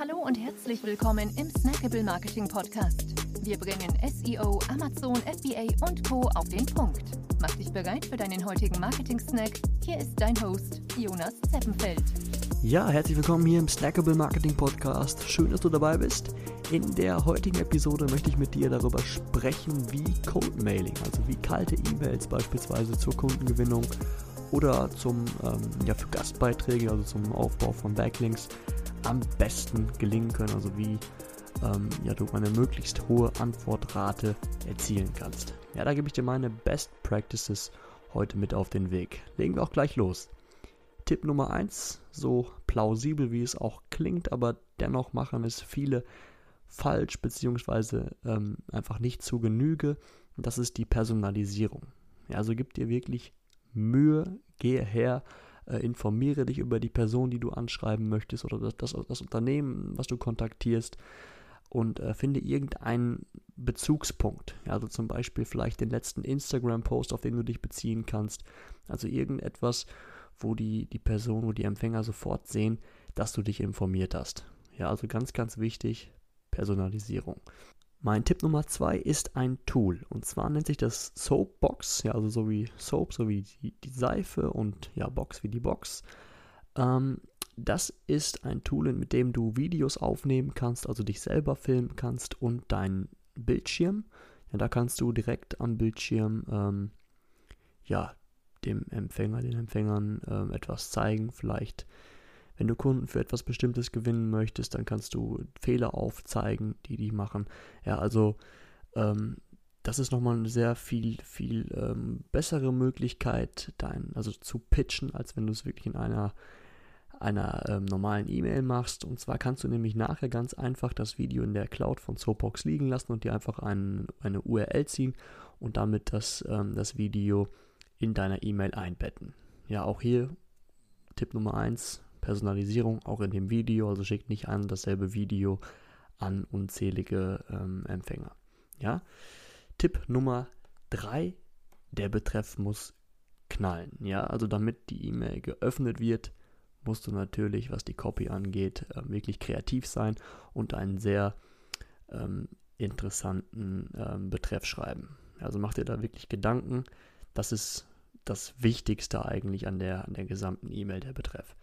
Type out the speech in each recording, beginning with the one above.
Hallo und herzlich willkommen im Snackable Marketing Podcast. Wir bringen SEO, Amazon, FBA und Co. auf den Punkt. Mach dich bereit für deinen heutigen Marketing-Snack. Hier ist dein Host, Jonas Zeppenfeld. Ja, herzlich willkommen hier im Snackable Marketing Podcast. Schön, dass du dabei bist. In der heutigen Episode möchte ich mit dir darüber sprechen, wie Cold Mailing, also wie kalte E-Mails beispielsweise zur Kundengewinnung oder zum, ähm, ja, für Gastbeiträge, also zum Aufbau von Backlinks, am besten gelingen können. Also wie ähm, ja, du eine möglichst hohe Antwortrate erzielen kannst. Ja, da gebe ich dir meine Best Practices heute mit auf den Weg. Legen wir auch gleich los. Tipp Nummer 1, so plausibel wie es auch klingt, aber dennoch machen es viele falsch beziehungsweise ähm, einfach nicht zu Genüge. Das ist die Personalisierung. Ja, also gib dir wirklich Mühe, gehe her, informiere dich über die Person, die du anschreiben möchtest oder das, das, das Unternehmen, was du kontaktierst und äh, finde irgendeinen Bezugspunkt. Also zum Beispiel vielleicht den letzten Instagram-Post, auf den du dich beziehen kannst. Also irgendetwas, wo die, die Person, wo die Empfänger sofort sehen, dass du dich informiert hast. Ja, also ganz, ganz wichtig, Personalisierung. Mein Tipp Nummer zwei ist ein Tool. Und zwar nennt sich das Soapbox. Ja, also so wie Soap, so wie die, die Seife und ja, Box wie die Box. Ähm, das ist ein Tool, mit dem du Videos aufnehmen kannst, also dich selber filmen kannst und deinen Bildschirm. Ja, da kannst du direkt am Bildschirm ähm, ja, dem Empfänger, den Empfängern ähm, etwas zeigen, vielleicht wenn du Kunden für etwas Bestimmtes gewinnen möchtest, dann kannst du Fehler aufzeigen, die die machen. Ja, also ähm, das ist nochmal eine sehr viel, viel ähm, bessere Möglichkeit, dein, also zu pitchen, als wenn du es wirklich in einer, einer ähm, normalen E-Mail machst. Und zwar kannst du nämlich nachher ganz einfach das Video in der Cloud von Soapbox liegen lassen und dir einfach ein, eine URL ziehen und damit das, ähm, das Video in deiner E-Mail einbetten. Ja, auch hier Tipp Nummer 1, Personalisierung auch in dem Video, also schickt nicht an dasselbe Video an unzählige ähm, Empfänger. Ja? Tipp Nummer 3, der Betreff muss knallen. Ja, also damit die E-Mail geöffnet wird, musst du natürlich, was die Copy angeht, äh, wirklich kreativ sein und einen sehr ähm, interessanten ähm, Betreff schreiben. Also mach dir da wirklich Gedanken. Das ist das Wichtigste eigentlich an der, an der gesamten E-Mail, der Betreff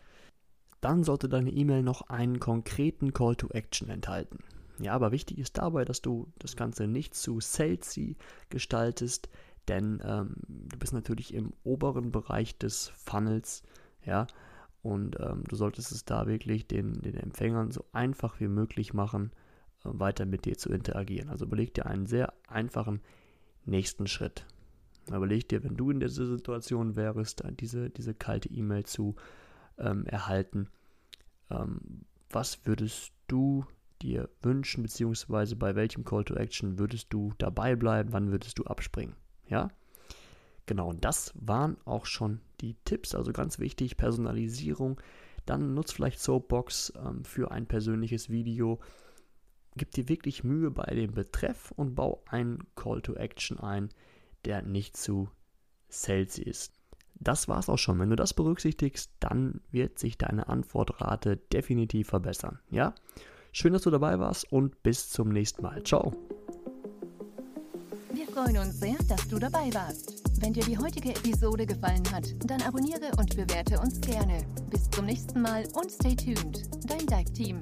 dann sollte deine E-Mail noch einen konkreten Call to Action enthalten. Ja, aber wichtig ist dabei, dass du das Ganze nicht zu salesy gestaltest, denn ähm, du bist natürlich im oberen Bereich des Funnels, ja, und ähm, du solltest es da wirklich den, den Empfängern so einfach wie möglich machen, äh, weiter mit dir zu interagieren. Also überleg dir einen sehr einfachen nächsten Schritt. Überleg dir, wenn du in dieser Situation wärst, diese, diese kalte E-Mail zu ähm, erhalten. Ähm, was würdest du dir wünschen, beziehungsweise bei welchem Call to Action würdest du dabei bleiben, wann würdest du abspringen? Ja? Genau, und das waren auch schon die Tipps, also ganz wichtig, Personalisierung. Dann nutzt vielleicht Soapbox ähm, für ein persönliches Video. Gib dir wirklich Mühe bei dem Betreff und bau einen Call to Action ein, der nicht zu salesy ist. Das war's auch schon. Wenn du das berücksichtigst, dann wird sich deine Antwortrate definitiv verbessern. Ja? Schön, dass du dabei warst und bis zum nächsten Mal. Ciao. Wir freuen uns sehr, dass du dabei warst. Wenn dir die heutige Episode gefallen hat, dann abonniere und bewerte uns gerne. Bis zum nächsten Mal und stay tuned. Dein Dive Team.